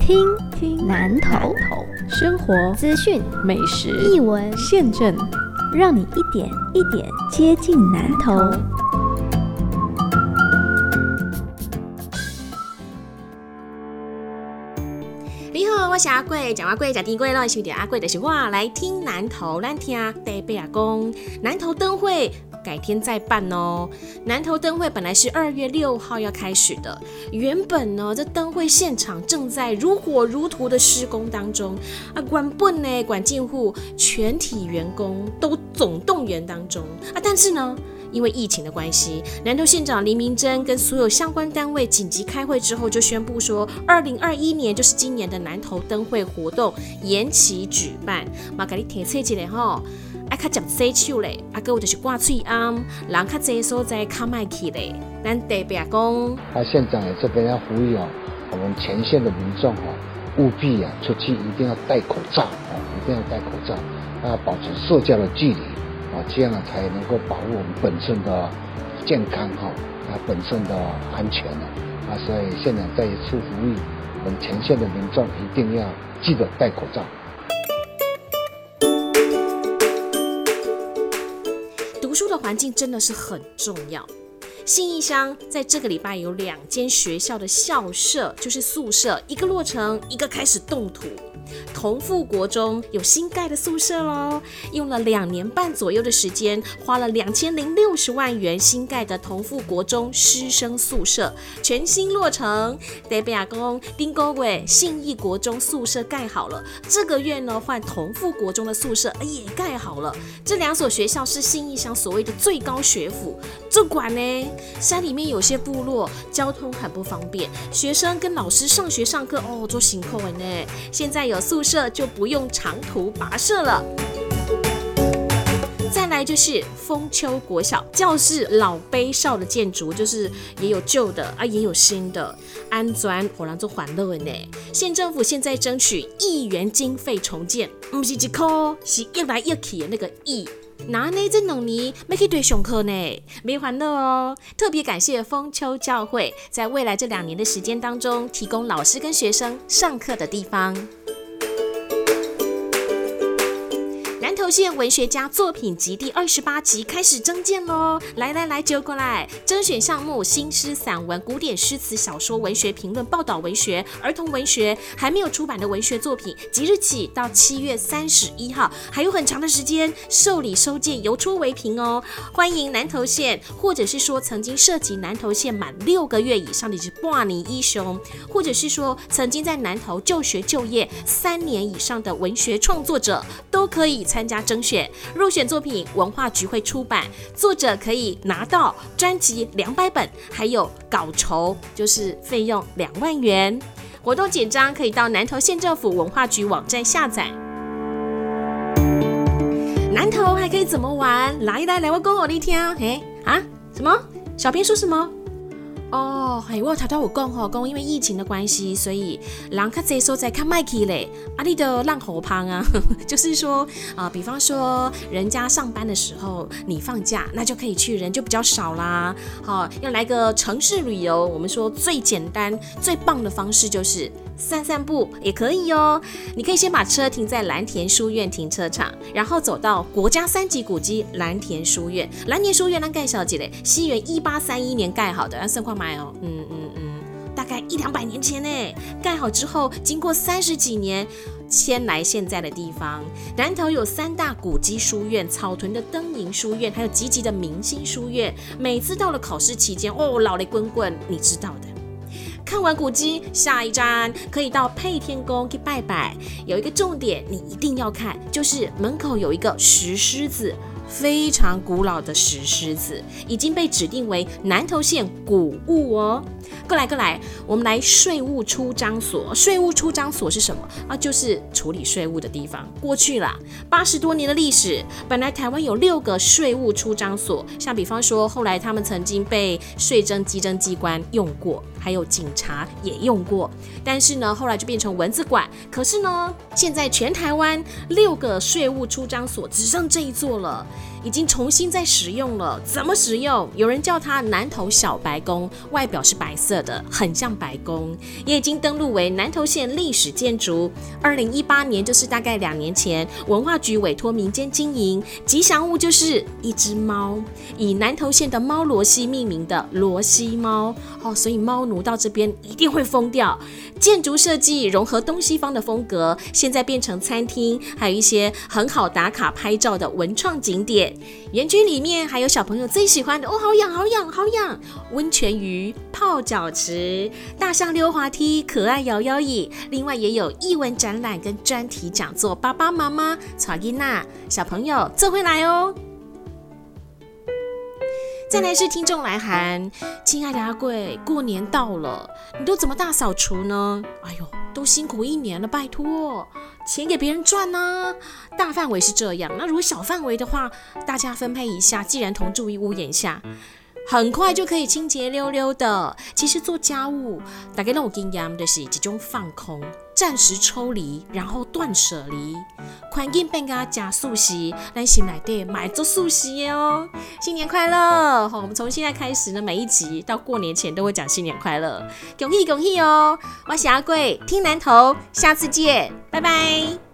听听南头生活资讯美食译文，现政，让你一点一点接近南头。你好，我是阿贵，讲阿贵讲丁贵咯，兄弟阿贵的是我来听南头，咱听台北阿公南头灯会。改天再办哦。南投灯会本来是二月六号要开始的，原本呢，这灯会现场正在如火如荼的施工当中啊，管本呢，管进户全体员工都总动员当中啊，但是呢，因为疫情的关系，南投县长林明珍跟所有相关单位紧急开会之后，就宣布说，二零二一年就是今年的南投灯会活动延期举办。马格里提测起来吼。爱较接洗手嘞，啊，哥我就是挂喙安，人较济所在较卖去嘞。咱特别讲，啊，县长这边要呼吁哦，我们前线的民众哦，务必啊出去一定要戴口罩啊，一定要戴口罩，啊，保持社交的距离啊，这样呢才能够保护我们本身的健康哈，啊，本身的安全呢，啊，所以县长再一次呼吁我们前线的民众一定要记得戴口罩。住的环境真的是很重要。信义乡在这个礼拜有两间学校的校舍，就是宿舍，一个落成，一个开始动土。同富国中有新盖的宿舍喽，用了两年半左右的时间，花了两千零六十万元新盖的同富国中师生宿舍全新落成。德比亚公丁沟伟信义国中宿舍盖好了，这个月呢换同富国中的宿舍也盖好了。这两所学校是信义乡所谓的最高学府。这管呢，山里面有些部落交通很不方便，学生跟老师上学上课哦做辛苦呢。现在有。宿舍就不用长途跋涉了。再来就是丰丘国小教室，老碑少的建筑，就是也有旧的啊，也有新的。安砖果然做欢乐呢。县政府现在争取亿元经费重建，不是一颗，是一来一去的那个亿。那呢这两年没去对上课呢，没欢乐哦。特别感谢丰丘教会，在未来这两年的时间当中，提供老师跟学生上课的地方。县文学家作品集第二十八集开始征件喽！来来来，揪过来！征选项目：新诗、散文、古典诗词、小说、文学评论、报道文学、儿童文学，还没有出版的文学作品，即日起到七月三十一号，还有很长的时间，受理收件，邮出为凭哦！欢迎南投县，或者是说曾经涉及南投县满六个月以上的是挂尼一雄，或者是说曾经在南投就学就业三年以上的文学创作者，都可以参加。征选入选作品，文化局会出版，作者可以拿到专辑两百本，还有稿酬，就是费用两万元。活动简章可以到南投县政府文化局网站下载。南投还可以怎么玩？来来来，我跟我你听。哎啊，什么？小编说什么？哦，嘿，我头头有讲吼，讲因为疫情的关系，所以人较济所在较卖去嘞，啊，你都浪好胖啊，就是说啊，比方说人家上班的时候，你放假，那就可以去，人就比较少啦。好，要来个城市旅游，我们说最简单、最棒的方式就是。散散步也可以哦，你可以先把车停在蓝田书院停车场，然后走到国家三级古迹蓝田书院。蓝田书院那盖小姐嘞，西元一八三一年盖好的，要盛况买哦。嗯嗯嗯，大概一两百年前呢，盖好之后，经过三十几年迁来现在的地方。南头有三大古迹书院：草屯的灯影书院，还有集集的明星书院。每次到了考试期间，哦，老雷滚滚，你知道的。看完古迹，下一站可以到配天宫去拜拜。有一个重点，你一定要看，就是门口有一个石狮子，非常古老的石狮子，已经被指定为南投县古物哦。过来过来，我们来税务出张所。税务出张所是什么啊？就是处理税务的地方。过去啦，八十多年的历史，本来台湾有六个税务出张所，像比方说，后来他们曾经被税征稽征机关用过，还有警察也用过。但是呢，后来就变成文字馆。可是呢，现在全台湾六个税务出张所只剩这一座了。已经重新在使用了。怎么使用？有人叫它南投小白宫，外表是白色的，很像白宫，也已经登录为南投县历史建筑。二零一八年，就是大概两年前，文化局委托民间经营，吉祥物就是一只猫，以南投县的猫罗西命名的罗西猫。哦，所以猫奴到这边一定会疯掉。建筑设计融合东西方的风格，现在变成餐厅，还有一些很好打卡拍照的文创景点。园区里面还有小朋友最喜欢的哦，好痒好痒好痒！温泉鱼、泡脚池、大象溜滑梯、可爱摇摇椅，另外也有艺文展览跟专题讲座。爸爸妈妈、草伊娜小朋友这回来哦。再来是听众来函，亲爱的阿贵，过年到了，你都怎么大扫除呢？哎呦，都辛苦一年了，拜托，钱给别人赚呢。大范围是这样，那如果小范围的话，大家分配一下，既然同住一屋檐下。很快就可以清洁溜溜的。其实做家务，大概让我经验的是这种放空、暂时抽离，然后断舍离。环境变加加速洗，咱心内底买做速洗哦。新年快乐！好，我们从现在开始呢，每一集到过年前都会讲新年快乐，恭喜恭喜哦！我是阿贵，听南头，下次见，拜拜。